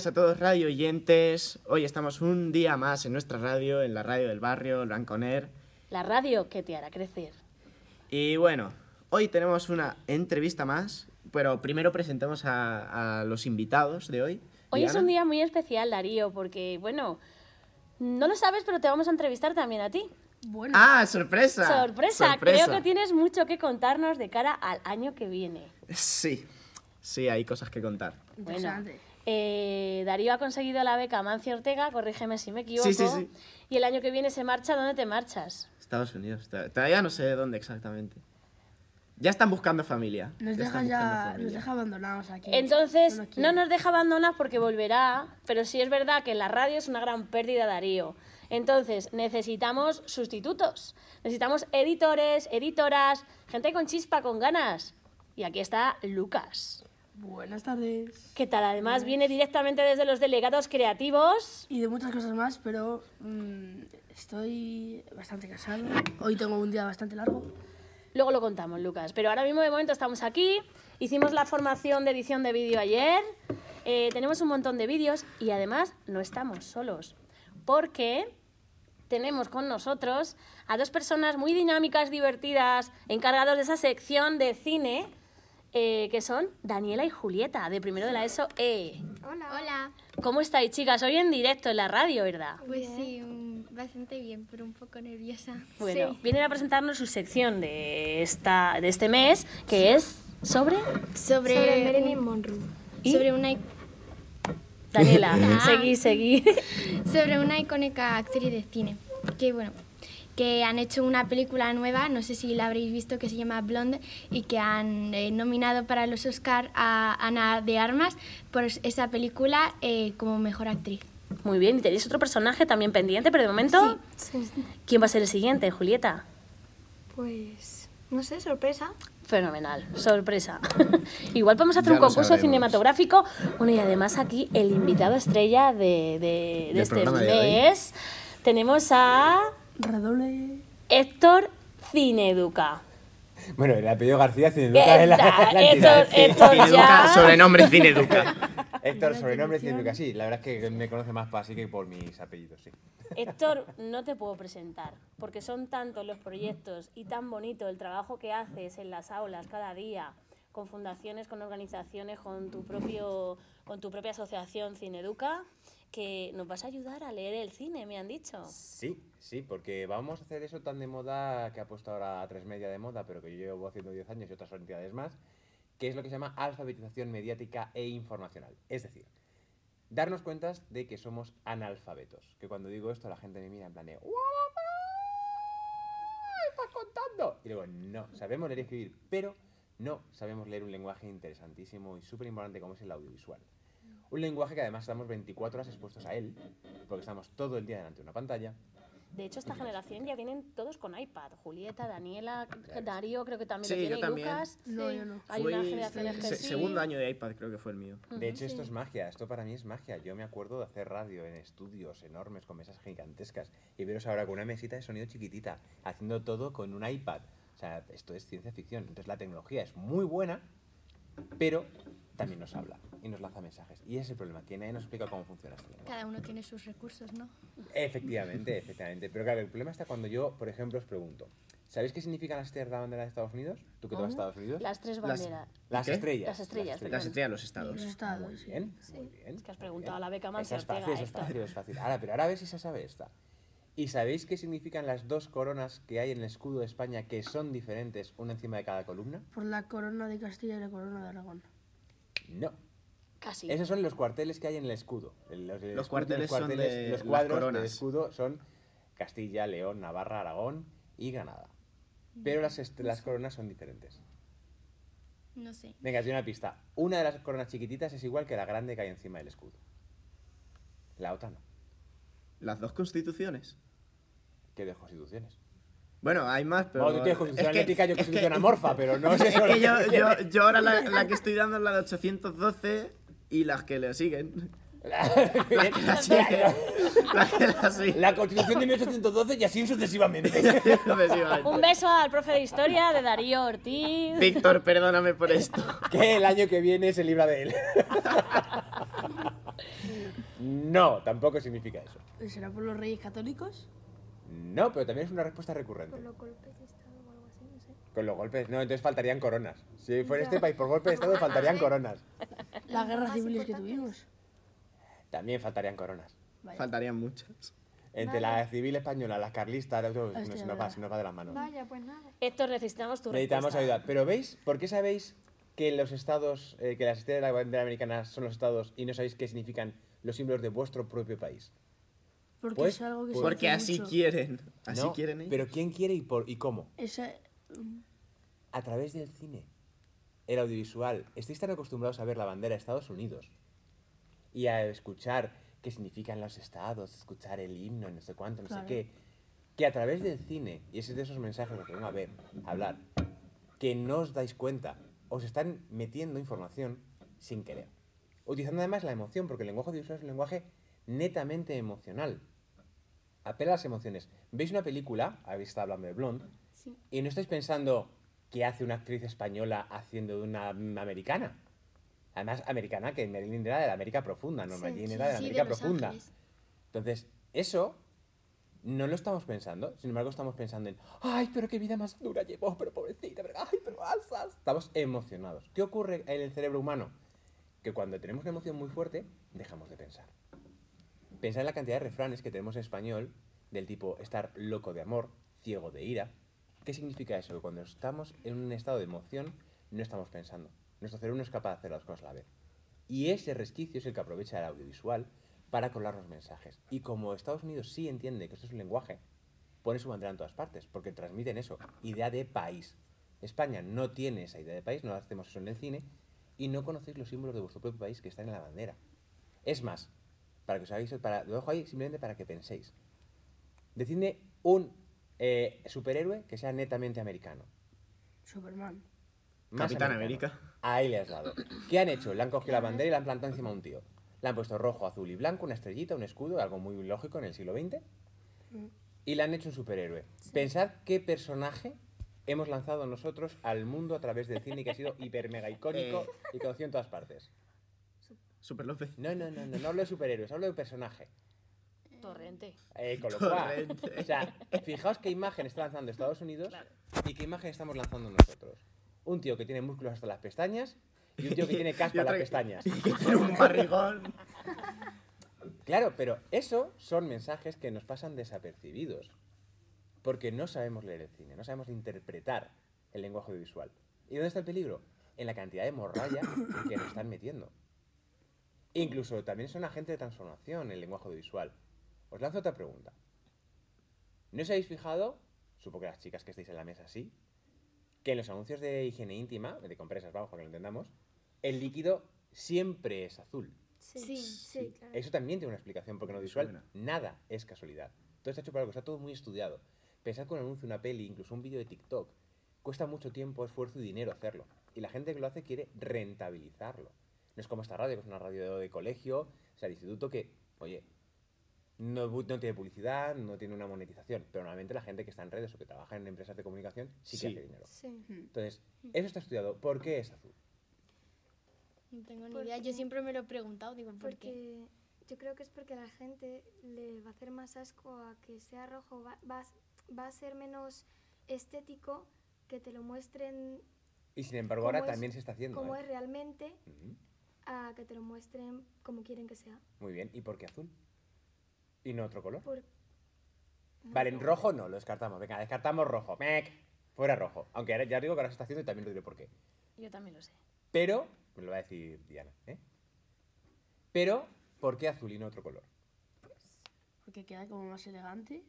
días a todos radio oyentes. Hoy estamos un día más en nuestra radio, en la radio del barrio, el Blanconer. La radio que te hará crecer. Y bueno, hoy tenemos una entrevista más, pero primero presentamos a, a los invitados de hoy. Hoy es un día muy especial, Darío, porque, bueno, no lo sabes, pero te vamos a entrevistar también a ti. Bueno, ¡Ah, sorpresa! Sorpresa, Sorpresa. creo que tienes mucho que contarnos de cara al año que viene. Sí, sí, hay cosas que contar. Bueno, interesante. Eh, Darío ha conseguido la beca Mancio Ortega, corrígeme si me equivoco. Sí, sí, sí. Y el año que viene se marcha, ¿dónde te marchas? Estados Unidos. to- Todavía no sé dónde exactamente. Ya están buscando familia. nos Ya deja están buscando ya, familia. nos deja abandonados aquí. Entonces, No no, nos deja abandonar porque volverá, pero sí es verdad que la radio es una gran pérdida, Darío. Entonces, necesitamos sustitutos. Necesitamos editores, editoras, gente con chispa, con ganas. Y aquí está Lucas. Buenas tardes. ¿Qué tal? Además, viene directamente desde los delegados creativos. Y de muchas cosas más, pero mm, estoy bastante cansado. Hoy tengo un día bastante largo. Luego lo contamos, Lucas. Pero ahora mismo, de momento, estamos aquí. Hicimos la formación de edición de vídeo ayer. Eh, tenemos un montón de vídeos y además no estamos solos. Porque tenemos con nosotros a dos personas muy dinámicas, divertidas, encargados de esa sección de cine, eh, que son Daniela y Julieta, de primero de la ESO E. Hola. Hola. ¿Cómo estáis, chicas? Hoy en directo en la radio, ¿verdad? Pues sí, un- bastante bien, pero un poco nerviosa. Bueno, vienen a presentarnos su sección de, esta, de este mes, que es sobre... Sobre, Sobre Marilyn Monroe. ¿Y? sobre una Daniela, seguí, seguí. sobre una icónica actriz de cine. Que bueno, que han hecho una película nueva, no sé si la habréis visto, que se llama Blonde y que han eh, nominado para los Oscar a Ana de Armas por esa película eh, como mejor actriz. Muy bien, y tenéis otro personaje también pendiente, pero de momento, Sí. ¿quién va a ser el siguiente, Julieta? Pues, no sé, sorpresa. Fenomenal, sorpresa. Igual podemos hacer Ya un concurso sabremos. cinematográfico. Bueno, y además aquí el invitado estrella de, de- este mes tenemos a Redoble. Héctor Cineduca. Bueno, el apellido García Cineduca es la, la Héctor, entidad, sí. Héctor Cineduca, ya... sobrenombre Cineduca. Héctor, sobrenombre Cineduca, sí. La verdad es que me conoce más por así que por mis apellidos, sí. Héctor, no te puedo presentar, porque son tantos los proyectos y tan bonito el trabajo que haces en las aulas cada día, con fundaciones, con organizaciones, con tu, propio, con tu propia asociación Cineduca, que nos vas a ayudar a leer el cine, me han dicho. Sí, sí, porque vamos a hacer eso tan de moda que ha puesto ahora tres media de moda, pero que yo llevo haciendo 10 años y otras entidades más, que es lo que se llama alfabetización mediática e informacional. Es decir, darnos cuenta de que somos analfabetos. Que cuando digo esto la gente me mira en plan de "What the fuck? ¿Estás contando? Y luego, no, sabemos leer y escribir, pero no sabemos leer un lenguaje interesantísimo y súper importante como es el audiovisual. Un lenguaje que además estamos 24 horas expuestos a él, porque estamos todo el día delante de una pantalla. De hecho, esta generación ya vienen todos con iPad. Julieta, Daniela, Darío, creo que también Sí, lo tiene, yo también. Lucas. No, yo no. Hay Fui una generación que se- sí. Segundo año de iPad creo que fue el mío. De hecho, esto es magia, esto para mí es magia. Yo me acuerdo de hacer radio en estudios enormes con mesas gigantescas y veros ahora con una mesita de sonido chiquitita, haciendo todo con un iPad. O sea, esto es ciencia ficción. Entonces la tecnología es muy buena, pero también nos habla y nos lanza mensajes. Y ese es el problema, que nadie nos explica cómo funciona este lenguaje. Cada uno tiene sus recursos, ¿no? Efectivamente, efectivamente. Pero claro, el problema está cuando yo, por ejemplo, os pregunto, ¿sabéis qué significan las estrellas de la bandera de Estados Unidos? ¿Tú que te vas a Estados Unidos? Las tres banderas. Las ¿Qué? estrellas. Las estrellas, Las estrellas de los estados. Los estados, Muy sí. bien, muy bien. Es que has muy preguntado bien. a la beca Esa es fácil, es esta. fácil, es fácil. Ahora, pero ahora a ver si se sabe esta. ¿Y sabéis qué significan las dos coronas que hay en el escudo de España que son diferentes una encima de cada columna? Por la corona de Castilla y la corona de Aragón. No. Casi. Esos son los cuarteles que hay en el escudo. El- Los, el Los escudo- cuarteles son de los las cuadros del escudo son Castilla, León, Navarra, Aragón y Granada. Pero las, est- las coronas son diferentes. No sé. Venga, doy una pista. Una de las coronas chiquititas es igual que la grande que hay encima del escudo. La otra no. Las dos constituciones. Que de constituciones. Bueno, hay más, pero... Bueno, tú tienes constitución es que- ética, yo es que- constitución amorfa, pero no es Es que yo, ahora la, la que estoy dando es la de 812 y las que le siguen. Las que la siguen. Las que la siguen. La constitución de 1812 y así sucesivamente. Sucesivamente. Un beso al profe de historia de Darío Ortiz. Víctor, perdóname por esto. que el año que viene se libra de él. No, tampoco significa eso. ¿Será por los reyes católicos? No, pero también es una respuesta recurrente. Por los golpes de estado o algo así, no sé. Con los golpes, no, entonces faltarían coronas. Si fuera este país por golpe de estado, faltarían coronas. Las guerras más civiles que tuvimos. También faltarían coronas. Vaya. Faltarían muchas. Entre la civil española, las carlistas, no, Hostia, se, nos va, se nos va de las manos. Vaya, pues nada. Héctor, necesitamos tu Necesitamos respuesta. ayuda. Pero ¿veis? ¿Por qué sabéis que los estados, eh, que las estrellas de la bandera americana son los estados y no sabéis qué significan los símbolos de vuestro propio país? Porque Pues- es algo que se pues- Porque así mucho. quieren. Así No, quieren ellos. Pero ¿quién quiere y, por, y cómo? Esa- A través del cine, el audiovisual. Estáis tan acostumbrados a ver la bandera de Estados Unidos y a escuchar qué significan los estados, escuchar el himno, no sé cuánto, no Claro. sé qué, que a través del cine, y ese es de esos mensajes los que vengo a ver, a hablar, que no os dais cuenta, os están metiendo información sin querer. Utilizando además la emoción, porque el lenguaje audiovisual es un lenguaje netamente emocional. Apela a las emociones. ¿Veis una película? Habéis estado hablando de Blonde. Sí. Y no estáis pensando qué hace una actriz española haciendo de una americana. Además, americana, que Marilyn era de la América profunda, no Sí, era de la Sí, América profunda. Ángeles. Entonces, eso no lo estamos pensando. Sin embargo, estamos pensando en, ay, pero qué vida más dura llevó, pero pobrecita, pero, ay, pero alzas. Estamos emocionados. ¿Qué ocurre en el cerebro humano? Que cuando tenemos una emoción muy fuerte, dejamos de pensar. Pensar en la cantidad de refranes que tenemos en español del tipo estar loco de amor, ciego de ira. ¿Qué significa eso? Que cuando estamos en un estado de emoción, no estamos pensando. Nuestro cerebro no es capaz de hacer las cosas a la vez. Y ese resquicio es el que aprovecha el audiovisual para colar los mensajes. Y como Estados Unidos sí entiende que esto es un lenguaje, pone su bandera en todas partes, porque transmiten eso, idea de país. España no tiene esa idea de país, no hacemos eso en el cine, y no conocéis los símbolos de vuestro propio país que están en la bandera. Es más, para que os hagáis, para, lo dejo ahí simplemente para que penséis. Decidme un eh, superhéroe que sea netamente americano. Superman. Más Capitán americano. América. Ahí le has dado. ¿Qué han hecho? Le han cogido la bandera y la han plantado encima de un tío. Le han puesto rojo, azul y blanco, una estrellita, un escudo, algo muy lógico en el siglo XX. Y le han hecho un superhéroe. Pensad qué personaje hemos lanzado nosotros al mundo a través del cine que ha sido hiper mega icónico Eh. y conocido en todas partes. Super López. No, no, no, no, no hablo de superhéroes, hablo de personaje. Torrente. Eh, con lo cual, Torrente. o sea, fijaos qué imagen está lanzando Estados Unidos y qué imagen estamos lanzando nosotros. Un tío que tiene músculos hasta las pestañas y un tío que tiene caspa en las pestañas. Y que tiene un barrigón. Claro, pero eso son mensajes que nos pasan desapercibidos. Porque no sabemos leer el cine, no sabemos interpretar el lenguaje visual. ¿Y dónde está el peligro? En la cantidad de morralla que nos están metiendo. Incluso también son agentes de transformación el lenguaje visual. Os lanzo otra pregunta. ¿No os habéis fijado, supongo que las chicas que estáis en la mesa sí, que en los anuncios de higiene íntima, de compresas, vamos, para que lo entendamos, el líquido siempre es azul? Sí, sí, claro. Eso también tiene una explicación, porque en lo visual suena. nada es casualidad. Todo está hecho por algo, está todo muy estudiado. Pensad que un anuncio, una peli, incluso un vídeo de TikTok, cuesta mucho tiempo, esfuerzo y dinero hacerlo. Y la gente que lo hace quiere rentabilizarlo. No es como esta radio, que es una radio de colegio, o sea, de instituto que, oye, no, no tiene publicidad, no tiene una monetización, pero normalmente la gente que está en redes o que trabaja en empresas de comunicación sí, que Sí. hace dinero. Sí. Entonces, eso está estudiado. ¿Por qué es azul? No tengo ni Porque- idea. Yo siempre me lo he preguntado. Digo, ¿por qué? Porque yo creo que es porque a la gente le va a hacer más asco a que sea rojo. Va, va, a- va a ser menos estético que te lo muestren Y sin embargo, ahora ¿Cómo es- también se está haciendo. como ¿eh? es realmente. A que te lo muestren como quieren que sea. Muy bien. ¿Y por qué azul? ¿Y no otro color? Por... Vale, en rojo no, lo descartamos. Venga, descartamos rojo. Mec. Fuera rojo. Aunque ahora, ya digo que ahora se está haciendo y también lo diré por qué. Yo también lo sé. Pero, me lo va a decir Diana, ¿eh? Pero, ¿por qué azul y no otro color? Porque queda como más elegante.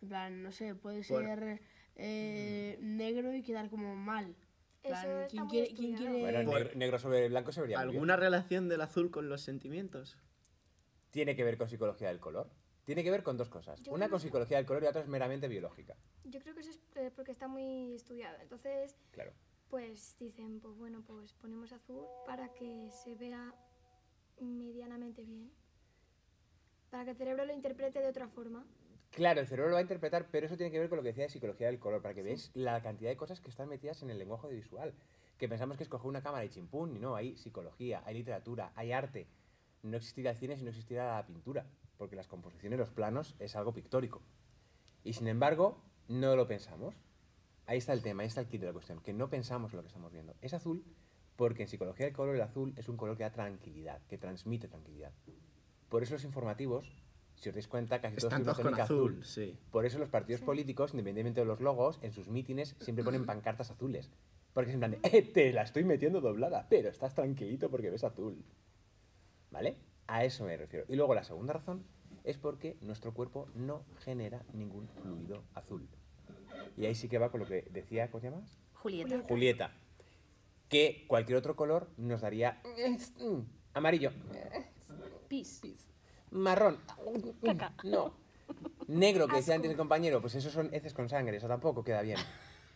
En plan, no sé, puede ser eh, negro y quedar como mal. Plan, ¿quién quiere, quién quiere- Bueno, negro, negro sobre blanco se vería muy bien. ¿Alguna relación del azul con los sentimientos? Tiene que ver con psicología del color. Tiene que ver con dos cosas. Yo Una con que- psicología del color y otra es meramente biológica. Yo creo que eso es eh, porque está muy estudiado. Entonces, Claro. pues dicen, pues bueno, pues ponemos azul para que se vea medianamente bien. Para que el cerebro lo interprete de otra forma. Claro, el cerebro lo va a interpretar, pero eso tiene que ver con lo que decía de psicología del color, para que veáis la cantidad de cosas que están metidas en el lenguaje audiovisual. Que pensamos que es coger una cámara y chimpún, y no, hay psicología, hay literatura, hay arte. no existiría el cine si no existiera la pintura, porque las composiciones, los planos, es algo pictórico. Y sin embargo, no lo pensamos. Ahí está el tema, ahí está el kit de la cuestión, que no pensamos en lo que estamos viendo. Es azul porque en psicología el color el azul es un color que da tranquilidad, que transmite tranquilidad. Por eso los informativos, si os dais cuenta, casi todos Están tienen todos con azul, sí. Por eso los partidos políticos, independientemente de los logos, en sus mítines siempre ponen pancartas azules. Porque es en plan de, "Eh, te la estoy metiendo doblada, pero estás tranquilito porque ves azul. ¿Vale? A eso me refiero. Y luego la segunda razón es porque nuestro cuerpo no genera ningún fluido azul. Y ahí sí que va con lo que decía, ¿cómo te llamas? Julieta. Julieta. Que cualquier otro color nos daría mm, amarillo, Pis. Marrón, Caca. no. Negro, que decía antes el compañero, pues esos son heces con sangre, eso tampoco queda bien.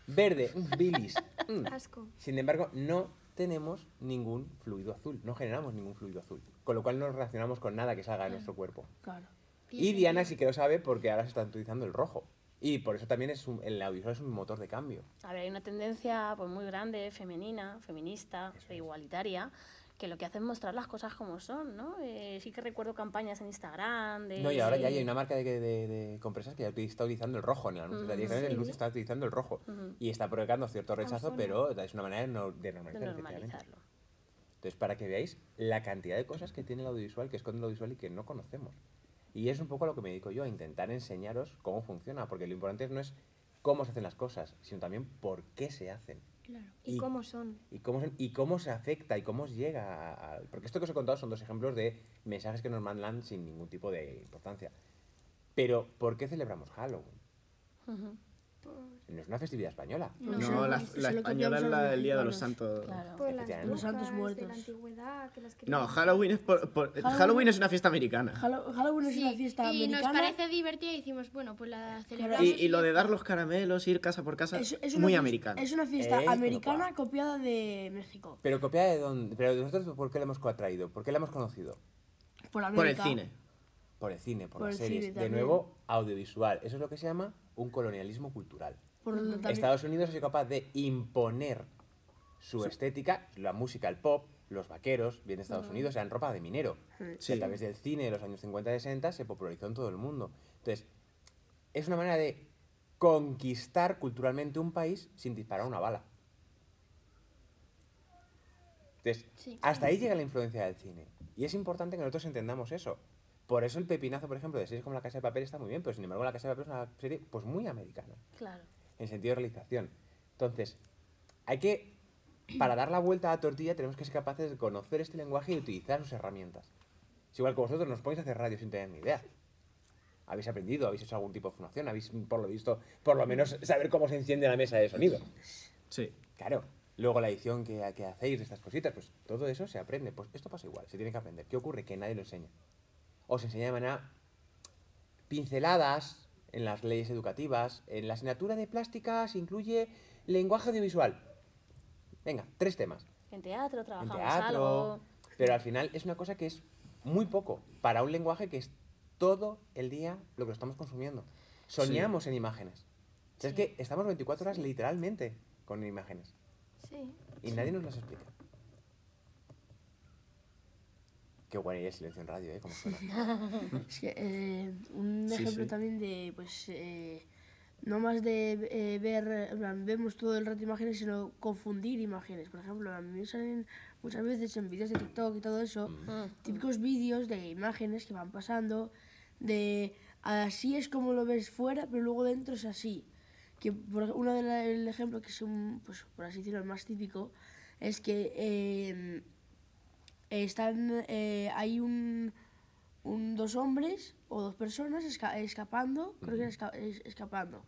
Verde, bilis. mm. Asco. Sin embargo, no tenemos ningún fluido azul, no generamos ningún fluido azul. Con lo cual no nos relacionamos con nada que salga de nuestro cuerpo. Claro. Y Diana sí que lo sabe porque ahora se está utilizando el rojo. Y por eso también es un- el audiovisual es un motor de cambio. A ver, hay una tendencia pues, muy grande, femenina, feminista, e igualitaria, que lo que hace es mostrar las cosas como son, ¿no? Eh, sí que recuerdo campañas en Instagram de... No, y ahora ya hay una marca de, de, de compresas que ya está utilizando el rojo en el anuncio. El anuncio está utilizando el rojo. Y está provocando cierto rechazo, pero es una manera de, no- de normalizar, normalizarlo. Entonces, para que veáis la cantidad de cosas que tiene el audiovisual, que esconde el audiovisual y que no conocemos. Y es un poco a lo que me dedico yo, a intentar enseñaros cómo funciona, porque lo importante no es cómo se hacen las cosas, sino también por qué se hacen. Claro. ¿Y, cómo son? Y cómo, son- y cómo se afecta y cómo os llega a, a- Porque esto que os he contado son dos ejemplos de mensajes que nos mandan sin ningún tipo de importancia. Pero, ¿por qué celebramos Halloween? Ujú, No es una festividad española. No, No, la, la española es la del Día de los. Santos. Claro. Por las Efectivamente. Los santos brujas de la muertos. antigüedad, que las No, Halloween es, por, por- Halloween- Halloween es una fiesta americana. Hallo- Halloween es una fiesta y nos americana. parece divertida y decimos, bueno, pues la celebramos. Y, y lo de dar los caramelos, ir casa por casa, Es, muy fiesta- americano. Es una fiesta americana copiada de México. Pero copiada de dónde? Pero nosotros, ¿por qué la hemos atraído? ¿Por qué la hemos conocido? Por, Por el cine. Por el cine, por, Por las series. cine de nuevo, audiovisual. Eso es lo que se llama un colonialismo cultural. Por Estados Unidos ha sido capaz de imponer su estética, la música, el pop, los vaqueros, bien de Estados Unidos, eran ropa de minero. Sí. Y a través del cine de los años 50 y 60 se popularizó en todo el mundo. Entonces, es una manera de conquistar culturalmente un país sin disparar una bala. Entonces, Sí. hasta ahí llega la influencia del cine. Y es importante que nosotros entendamos eso. Por eso el pepinazo, por ejemplo, de series como La Casa de Papel está muy bien, pero sin embargo La Casa de Papel es una serie pues muy americana Claro. En sentido de realización. Entonces, hay que, para dar la vuelta a la tortilla, tenemos que ser capaces de conocer este lenguaje y utilizar sus herramientas. Es igual que vosotros nos ponéis a hacer radio sin tener ni idea. Habéis aprendido, habéis hecho algún tipo de formación, habéis, por lo visto, por lo menos saber cómo se enciende la mesa de sonido. Sí. Claro. Luego la edición que, que hacéis de estas cositas, pues todo eso se aprende. Pues esto pasa igual, se tiene que aprender. ¿Qué ocurre? Que nadie lo enseña. O se enseña de manera pinceladas en las leyes educativas. En la asignatura de plástica se incluye lenguaje audiovisual. Venga, tres temas. En teatro En trabajamos teatro. algo. Pero al final es una cosa que es muy poco para un lenguaje que es todo el día lo que estamos consumiendo. Soñamos en imágenes. O sea, Es que estamos 24 horas literalmente con imágenes. Sí. Y nadie nos las explica. Qué buena idea el silencio en radio, ¿eh? Como suena. Es que, eh, un Sí, ejemplo sí. también de, pues, eh, no más de eh, ver, eh, plan, vemos todo el rato imágenes, sino confundir imágenes. Por ejemplo, a mí me salen muchas veces en vídeos de TikTok y todo eso, Mm. típicos vídeos de imágenes que van pasando, de así es como lo ves fuera, pero luego dentro es así. Que por uno del ejemplo que es un, pues, por así decirlo, el más típico, es que eh, están, eh, hay un, un- dos hombres o dos personas esca- escapando, creo que es, esca- es- escapando.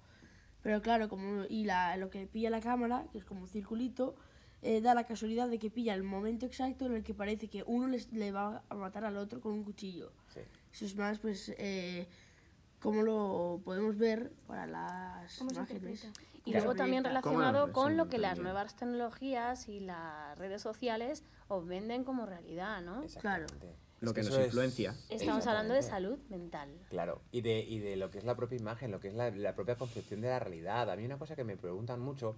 Pero claro, como y la, lo que pilla la cámara, que es como un circulito, eh, da la casualidad de que pilla el momento exacto en el que parece que uno les, le va a matar al otro con un cuchillo. Sí. Eso es más, pues, eh, cómo lo podemos ver para las ¿Cómo se imágenes. Y luego también proyecta. ¿Cómo relacionado con lo que las nuevas tecnologías y las redes sociales os venden como realidad, ¿no? Exactamente. Lo que nos es- influencia. Estamos hablando de salud mental. Claro, y de, y de lo que es la propia imagen, lo que es la, la propia concepción de la realidad. A mí una cosa que me preguntan mucho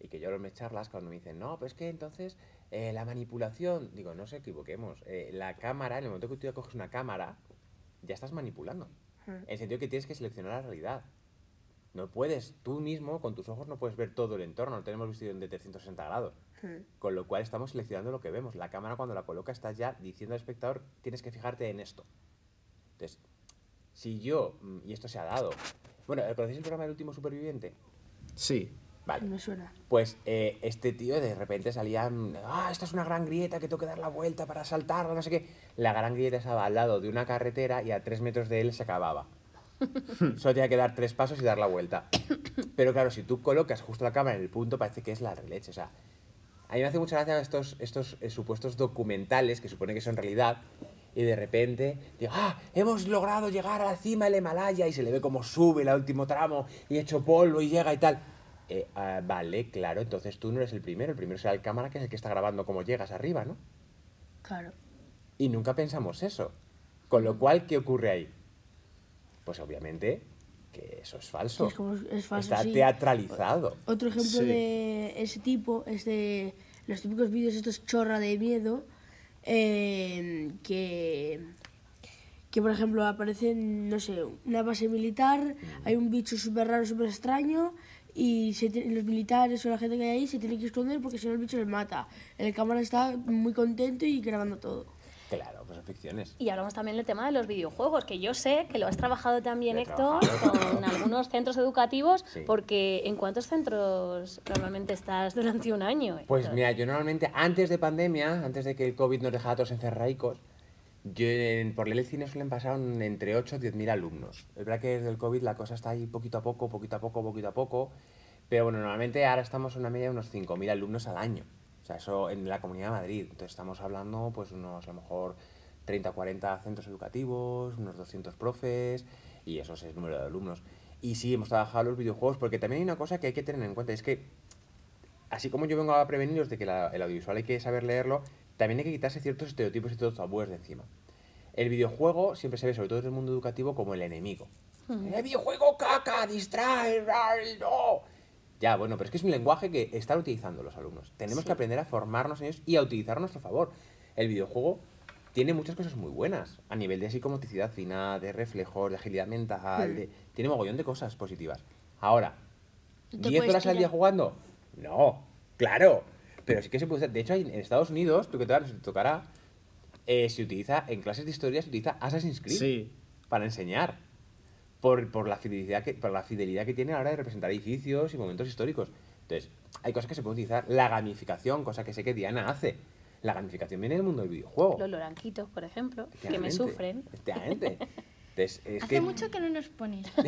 Y que yo en mis charlas cuando me dicen, no, pues que entonces eh, la manipulación, digo, no se equivoquemos, eh, la cámara, en el momento que tú ya coges una cámara, ya estás manipulando. En el sentido que tienes que seleccionar la realidad. No puedes, tú mismo, con tus ojos, no puedes ver todo el entorno, no tenemos visión de 360 grados. Con lo cual estamos seleccionando lo que vemos. La cámara cuando la coloca estás ya diciendo al espectador, tienes que fijarte en esto. Entonces, si yo, mm, y esto se ha dado, bueno, ¿conocéis el programa del último superviviente? Sí. Vale. Me suena. Pues eh, este tío de repente salía, mm, ah, esta es una gran grieta que tengo que dar la vuelta para saltarla, no sé qué. La gran grieta estaba al lado de una carretera y a tres metros de él se acababa. Solo tenía que dar tres pasos y dar la vuelta. Pero claro, si tú colocas justo la cámara en el punto, parece que es la releche. O sea, a mí me hace mucha gracia estos, estos eh, supuestos documentales que supone que son realidad y de repente digo, ah, hemos logrado llegar a la cima del Himalaya y se le ve como sube el último tramo y hecho polvo y llega y tal. Eh, ah, vale, claro, entonces tú no eres el primero, el primero será el cámara que es el que está grabando cómo llegas arriba, ¿no? Claro. Y nunca pensamos eso. Con lo cual, ¿qué ocurre ahí? Pues obviamente que eso es falso. Es como- es falso, Está sí. teatralizado. Otro ejemplo Sí. de ese tipo es de los típicos vídeos estos chorra de miedo eh, que que por ejemplo aparecen no sé una base militar hay un bicho súper raro súper extraño y se te- los militares o la gente que hay ahí se tiene que esconder porque si no el bicho les mata el cámara está muy contento y grabando todo Claro, pues son ficciones. Y hablamos también del tema de los videojuegos, que yo sé que lo has trabajado también, he Héctor, trabajado. con algunos centros educativos, Sí. porque ¿en cuántos centros normalmente estás durante un año? Pues Héctor? mira, yo normalmente antes de pandemia, antes de que el COVID nos dejara todos encerraicos, yo en, por del cine suelen pasar entre 8 o 10 mil alumnos. Es verdad que desde el COVID la cosa está ahí poquito a poco, poquito a poco, poquito a poco. Pero bueno, normalmente ahora estamos en una media de unos 5.000 alumnos al año. O sea, eso en la Comunidad de Madrid. Entonces estamos hablando pues unos a lo mejor 30 40 centros educativos, unos 200 profes y eso es el número de alumnos. Y sí, hemos trabajado los videojuegos porque también hay una cosa que hay que tener en cuenta, es que así como yo vengo a preveniros de que la- el audiovisual hay que saber leerlo, también hay que quitarse ciertos estereotipos y todos tabúes de encima. El videojuego siempre se ve, sobre todo en el mundo educativo, como el enemigo. El videojuego caca, distrae, no. Ya, bueno, pero es que es un lenguaje que están utilizando los alumnos. Tenemos Sí. que aprender a formarnos en ellos y a utilizar a nuestro favor. El videojuego tiene muchas cosas muy buenas a nivel de psicomotricidad fina, de reflejos, de agilidad mental, de- tiene mogollón de cosas positivas. Ahora, No te ¿10 puedes horas al día jugando? No, claro. Pero sí que se puede hacer. De hecho, en Estados Unidos, tú que te, tocará, eh, se utiliza, en clases de historia se utiliza Assassin's Creed Sí. para enseñar. Por, por la fidelidad que, por la fidelidad que tiene a la hora de representar edificios y momentos históricos. Entonces, hay cosas que se pueden utilizar. La gamificación, cosa que sé que Diana hace. La gamificación viene del mundo del videojuego. Los loranquitos, por ejemplo, que me sufren. Efectivamente. Entonces, es Hace que mucho que no nos pones. Es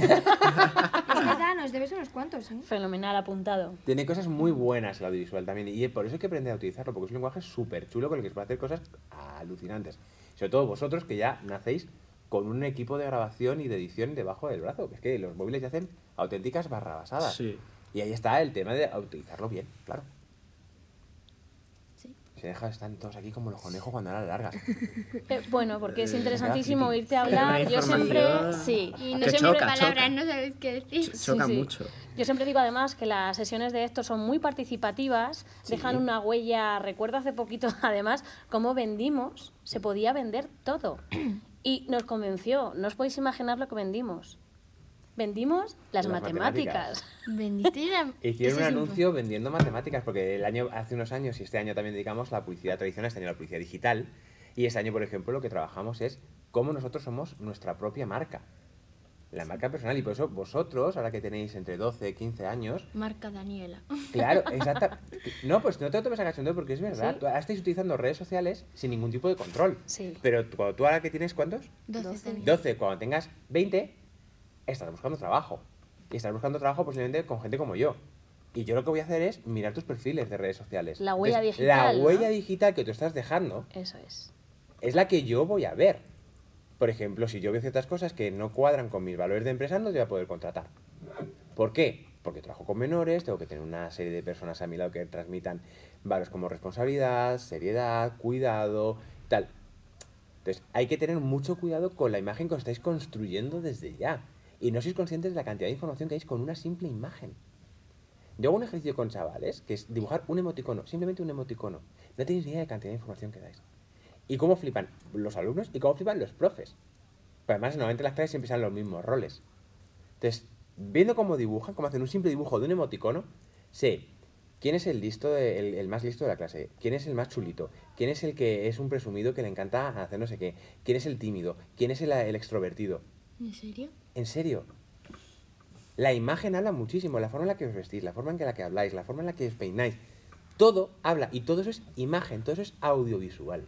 verdad, nos debes unos cuantos, ¿eh? Fenomenal apuntado. Tiene cosas muy buenas el audiovisual también. Y por eso hay que aprender a utilizarlo, porque es un lenguaje súper chulo con el que se puede hacer cosas alucinantes. Sobre todo vosotros que ya nacéis con un equipo de grabación y de edición debajo del brazo. Que es que los móviles ya hacen auténticas barrabasadas. Sí. Y ahí está el tema de utilizarlo bien, claro. Sí. Se deja, están todos aquí como los conejos cuando eran largas. Eh, bueno, porque es Eh, interesantísimo oírte hablar. Yo siempre, sí, Y Que no sé choca, palabras, choca. no sabes qué decir. Ch- Choca Sí, sí. mucho. Yo siempre digo además que las sesiones de Héctor son muy participativas, dejan una huella. Recuerdo hace poquito además cómo vendimos, se podía vender todo. Y nos convenció, no os podéis imaginar lo que vendimos. Vendimos las, Las matemáticas. matemáticas. Hicieron un anuncio vendiendo matemáticas, porque el año, hace unos años y este año también dedicamos la publicidad tradicional, este año la publicidad digital. Y este año, por ejemplo, lo que trabajamos es cómo nosotros somos nuestra propia marca. La marca personal. Y por eso vosotros, ahora que tenéis entre 12 y 15 años, Marca Daniela. Claro, exacto. No, pues no te lo tomes a cachondeo porque es verdad. Sí. Tú ahora estáis utilizando redes sociales sin ningún tipo de control. Sí. Pero tú- cuando tú ahora que tienes cuántos? 12 también. 12. Cuando tengas 20, estás buscando trabajo. Y estás buscando trabajo posiblemente con gente como yo. Y yo lo que voy a hacer es mirar tus perfiles de redes sociales. La huella Entonces, digital, La ¿no? huella digital que tú estás dejando Eso es. es la que yo voy a ver. Por ejemplo, si yo veo ciertas cosas que no cuadran con mis valores de empresa, no te voy a poder contratar. ¿Por qué? Porque trabajo con menores, tengo que tener una serie de personas a mi lado que transmitan valores como responsabilidad, seriedad, cuidado, tal. Entonces, hay que tener mucho cuidado con la imagen que os estáis construyendo desde ya. Y no sois conscientes de la cantidad de información que hay con una simple imagen. Yo hago un ejercicio con chavales, que es dibujar un emoticono, simplemente un emoticono. No tenéis ni idea de la cantidad de información que dais. Y cómo flipan los alumnos y cómo flipan los profes. Pero además, normalmente las clases siempre salen los mismos roles. Entonces, viendo cómo dibujan, cómo hacen un simple dibujo de un emoticono, sé quién es el listo, de- el, más listo de la clase, quién es el más chulito, quién es el que es un presumido que le encanta hacer no sé qué, quién es el tímido, quién es el extrovertido. ¿En serio? En serio. La imagen habla muchísimo, la forma en la que os vestís, la forma en la que habláis, la forma en la que os peináis. Todo habla y todo eso es imagen, todo eso es audiovisual.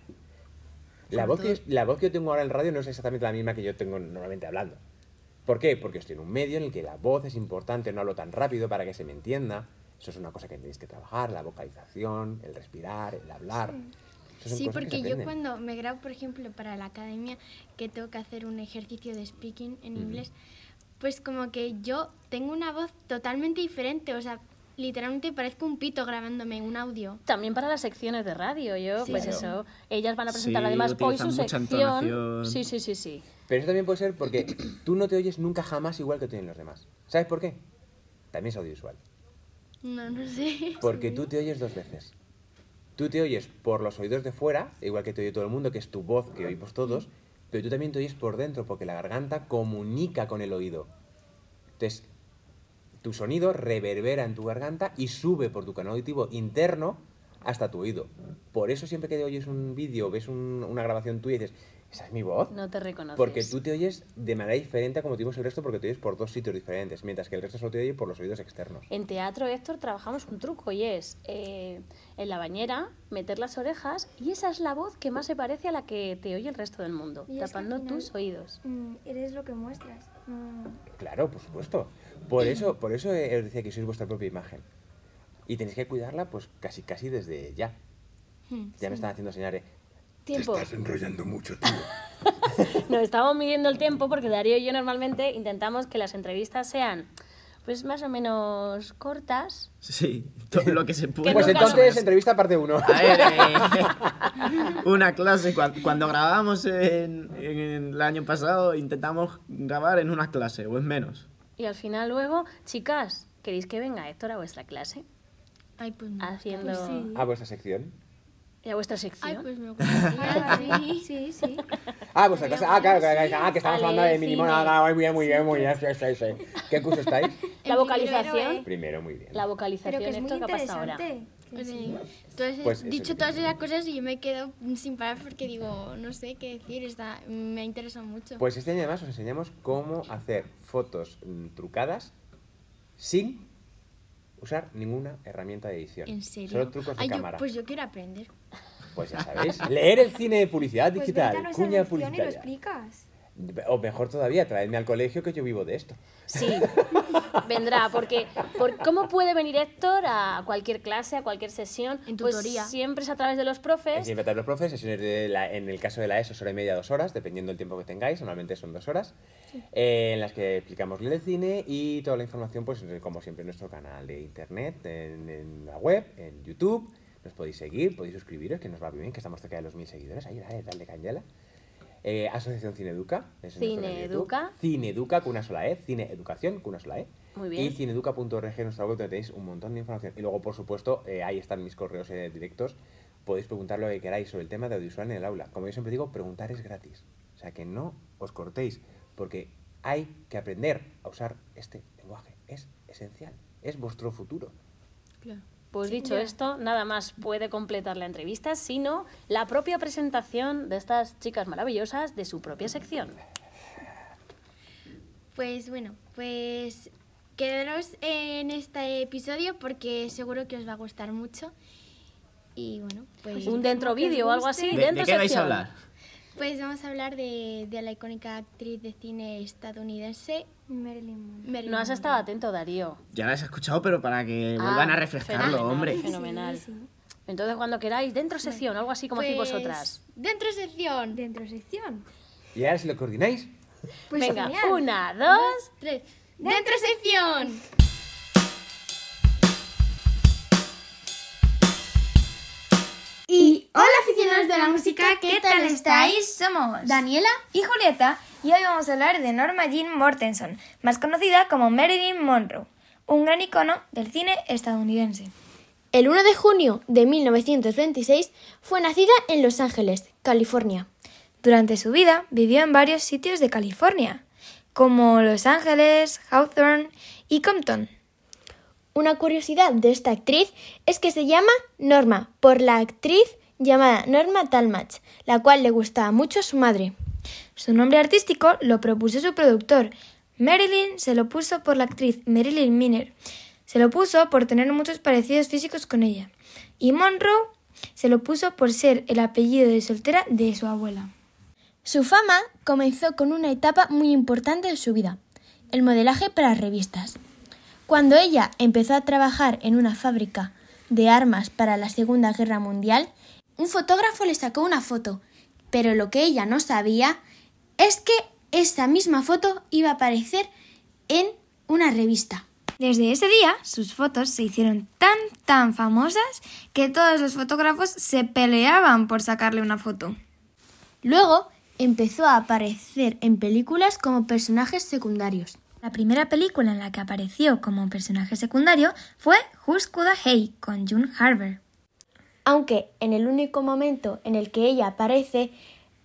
La voz, que, la voz que yo tengo ahora en radio no es exactamente la misma que yo tengo normalmente hablando. ¿Por qué? Porque estoy en un medio en el que la voz es importante, no hablo tan rápido para que se me entienda. Eso es una cosa que tenéis que trabajar, la vocalización, el respirar, el hablar. Son Sí, porque yo cuando me grabo, por ejemplo, para la academia, que tengo que hacer un ejercicio de speaking en Ujú. inglés, pues como que yo tengo una voz totalmente diferente, o sea, literalmente parezco un pito grabándome un audio. También para las secciones de radio, yo, Sí, pues claro. eso, ellas van a presentar Sí, además hoy su sección. entonación. Sí, sí, sí, sí. Pero eso también puede ser porque tú no te oyes nunca jamás igual que te oyen los demás. ¿Sabes por qué? También es audiovisual. No, no sé. Porque tú te oyes dos veces. Tú te oyes por los oídos de fuera, igual que te oye todo el mundo, que es tu voz que oímos todos, pero tú también te oyes por dentro, porque la garganta comunica con el oído. Entonces, tu sonido reverbera en tu garganta y sube por tu canal auditivo interno hasta tu oído. Por eso siempre que oyes un vídeo, ves un- una grabación tuya y dices, esa es mi voz. No te reconoces. Porque tú te oyes de manera diferente a como te oímos el resto, porque te oyes por dos sitios diferentes, mientras que el resto solo te oye por los oídos externos. En teatro, Héctor, trabajamos un truco y es eh, en la bañera meter las orejas y esa es la voz que más se parece a la que te oye el resto del mundo, Y es que al tapando final- tus oídos. Mm, eres lo que muestras. No- Claro, por supuesto. Por eso, por eso os decía que sois vuestra propia imagen. Y tenéis que cuidarla, pues casi casi desde ya. Hmm, Ya me están haciendo señales. Tiempo. enrollando mucho, tío. Nos estamos midiendo el tiempo porque Darío y yo normalmente intentamos que las entrevistas sean pues más o menos cortas. Sí, todo lo que se puede. Pues entonces, entrevista parte 1. A ver, eh, una clase, cuan- cuando, grabábamos en, en el año pasado, intentamos grabar en una clase o en menos. Y al final luego, chicas, ¿queréis que venga Héctor a vuestra clase? Ay, pues me Haciendo sí. A vuestra sección. Y a vuestra Ay, sección. pues me Ah, gustaría, vale. sí. Sí, sí. Ah, vuestra clase. Ah, claro, claro, claro, ah, que estamos hablando de mínimo. cine. Ah, muy bien, muy bien, muy bien. Sí, sí, sí. ¿Qué curso estáis? La vocalización. primero, eh. Primero, muy bien. La Pero vocalización, que es muy. Que Pues, sí. Entonces, Pues dicho todas esas cosas, yo me quedo sin parar porque digo, no sé qué decir, está, me ha interesado mucho. Pues este año además os enseñamos cómo hacer fotos mm, trucadas sin usar ninguna herramienta de edición. ¿En serio? Solo trucos de Ay, yo- cámara. pues yo quiero aprender. Pues ya sabéis, leer el cine de publicidad Pues digital, nuestra cuña lección y lo publicitaria. explicas. O mejor todavía, traedme al colegio que yo vivo de esto. Sí, vendrá, porque por, ¿cómo puede venir Héctor a cualquier clase, a cualquier sesión? En Pues tutoría. siempre es a través de los profes. invitar a los profes, sesiones de la- en el caso de la ESO, es hora y media, dos horas, dependiendo del tiempo que tengáis, normalmente son dos horas, eh, en las que explicamos el cine y toda la información, pues como siempre, en nuestro canal de internet, en, en la web, en YouTube. Nos podéis seguir, podéis suscribiros, que nos va muy bien, que estamos cerca de los mil seguidores. Ahí, dale, dale candela. Eh, Asociación Cineeduca. es. Cineeduca. Cineeduca con una sola E. Cine Educación con una sola E. Muy bien. Y cineeduca.org, nuestra web, donde tenéis un montón de información. Y luego, por supuesto, eh, ahí están mis correos eh, directos. Podéis preguntar lo que queráis sobre el tema de audiovisual en el aula. Como yo siempre digo, preguntar es gratis. O sea, que no os cortéis, porque hay que aprender a usar este lenguaje. Es esencial. Es vuestro futuro. Claro. Pues Sí, dicho esto, nada más puede completar la entrevista, sino la propia presentación de estas chicas maravillosas de su propia sección. Pues bueno, pues quedaros en este episodio porque seguro que os va a gustar mucho. Y bueno, pues, Un dentro vídeo o algo así. ¿De, dentro de qué vais a hablar? Pues vamos a hablar de, de la icónica actriz de cine estadounidense Marilyn Monroe. Marilyn No has Monroe. estado atento, Darío. Ya las he escuchado, pero para que Ah, vuelvan a refrescarlo, fenomenal, hombre. Fenomenal. Sí, sí. Entonces, cuando queráis, dentro sección, algo así como hacéis Pues, vosotras. Dentro sección. Dentro sección. Y ahora, si lo coordináis, Pues Venga, genial. una, dos. Tres. Dentro sección. Y hola aficionados de la música, ¿qué tal estáis? Somos Daniela y Julieta y hoy vamos a hablar de Norma Jean Mortensen, más conocida como Marilyn Monroe. un gran icono del cine estadounidense. El 1 de junio de 1926 fue nacida en Los Ángeles, California. Durante su vida vivió en varios sitios de California, como Los Ángeles, Hawthorne y Compton. Una curiosidad de esta actriz es que se llama Norma por la actriz llamada Norma Talmadge, la cual le gustaba mucho a su madre. Su nombre artístico lo propuso su productor. Marilyn se lo puso por la actriz Marilyn Miner. Se lo puso por tener muchos parecidos físicos con ella. Y Monroe se lo puso por ser el apellido de soltera de su abuela. Su fama comenzó con una etapa muy importante de su vida, el modelaje para revistas. Cuando ella empezó a trabajar en una fábrica de armas para la Segunda Guerra Mundial, un fotógrafo le sacó una foto, pero lo que ella no sabía es que esa misma foto iba a aparecer en una revista. Desde ese día, sus fotos se hicieron tan, tan famosas que todos los fotógrafos se peleaban por sacarle una foto. Luego empezó a aparecer en películas como personajes secundarios. La primera película en la que apareció como personaje secundario fue Who's Coulda Hey con June Harper. Aunque en el único momento en el que ella aparece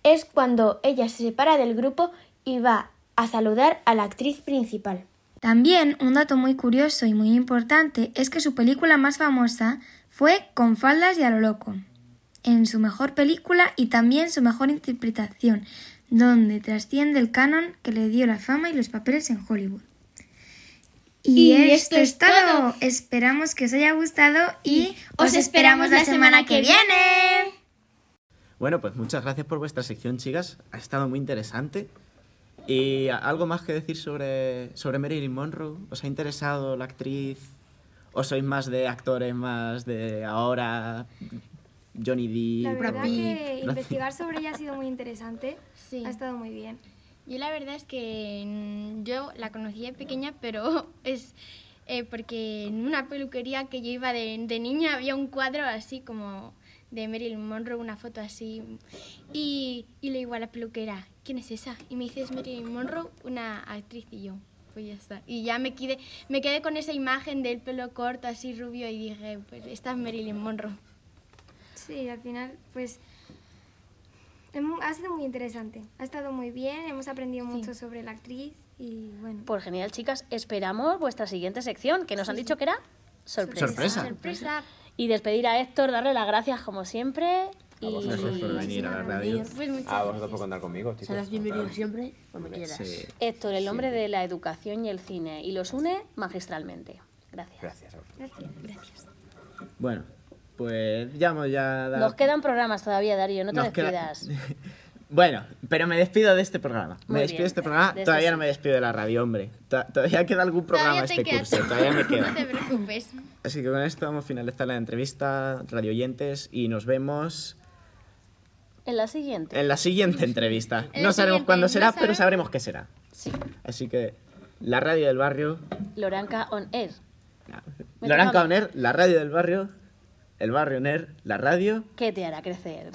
es cuando ella se separa del grupo y va a saludar a la actriz principal. También un dato muy curioso y muy importante es que su película más famosa fue Con faldas y a lo loco, en su mejor película y también su mejor interpretación, donde trasciende el canon que le dio la fama y los papeles en Hollywood. Y, esto es todo. Esperamos que os haya gustado y os esperamos la semana que viene. Bueno, pues muchas gracias por vuestra sección, chicas. Ha estado muy interesante. ¿Y algo más que decir sobre, sobre Marilyn Monroe? ¿Os ha interesado la actriz? ¿O sois más de actores, más de ahora? Johnny La Depp. verdad que investigar sobre ella ha sido muy interesante. Sí. Ha estado muy bien. Yo la verdad es que yo la conocí de pequeña, pero es eh, porque en una peluquería que yo iba de, de niña había un cuadro así como de Marilyn Monroe, una foto así. Y, y le digo a la peluquera, ¿quién es esa? Y me dice, es Marilyn Monroe, una actriz y yo. Pues ya está. Y ya me quedé, me quedé con esa imagen del pelo corto, así rubio, y dije, pues esta es Marilyn Monroe. Sí, al final, pues ha sido muy interesante. Ha estado muy bien, hemos aprendido mucho sobre la actriz y bueno. Pues genial, chicas. Esperamos vuestra siguiente sección, que nos han dicho que era sorpresa. Sorpresa. Sorpresa. Y despedir a Héctor, darle las gracias como siempre. A Y vosotros por venir a la radio. Pues A vosotros por contar conmigo, chicos. Serás bienvenido siempre, cuando quieras. Sí. Héctor, el hombre de la educación y el cine, y los une magistralmente. Gracias. Gracias a vosotros. Bueno, pues ya hemos ya dado... Nos quedan programas todavía, Darío, no te Nos queda- despidas. Bueno, pero me despido de este programa. Muy me despido bien. de este programa. De este todavía no me despido de la radio, hombre. To- Todavía queda algún programa este quedas. curso. Todavía me No queda. te preocupes. Así que con esto vamos a finalizar la entrevista, radio oyentes, y nos vemos En la siguiente. en la siguiente entrevista. En No sabemos cuándo no será, pero sabremos qué será. Sí. Así que la radio del barrio, Loranca on Air. Loranca toca a mí. Oner, la radio del barrio, el barrio Oner, la radio. ¿Qué te hará crecer?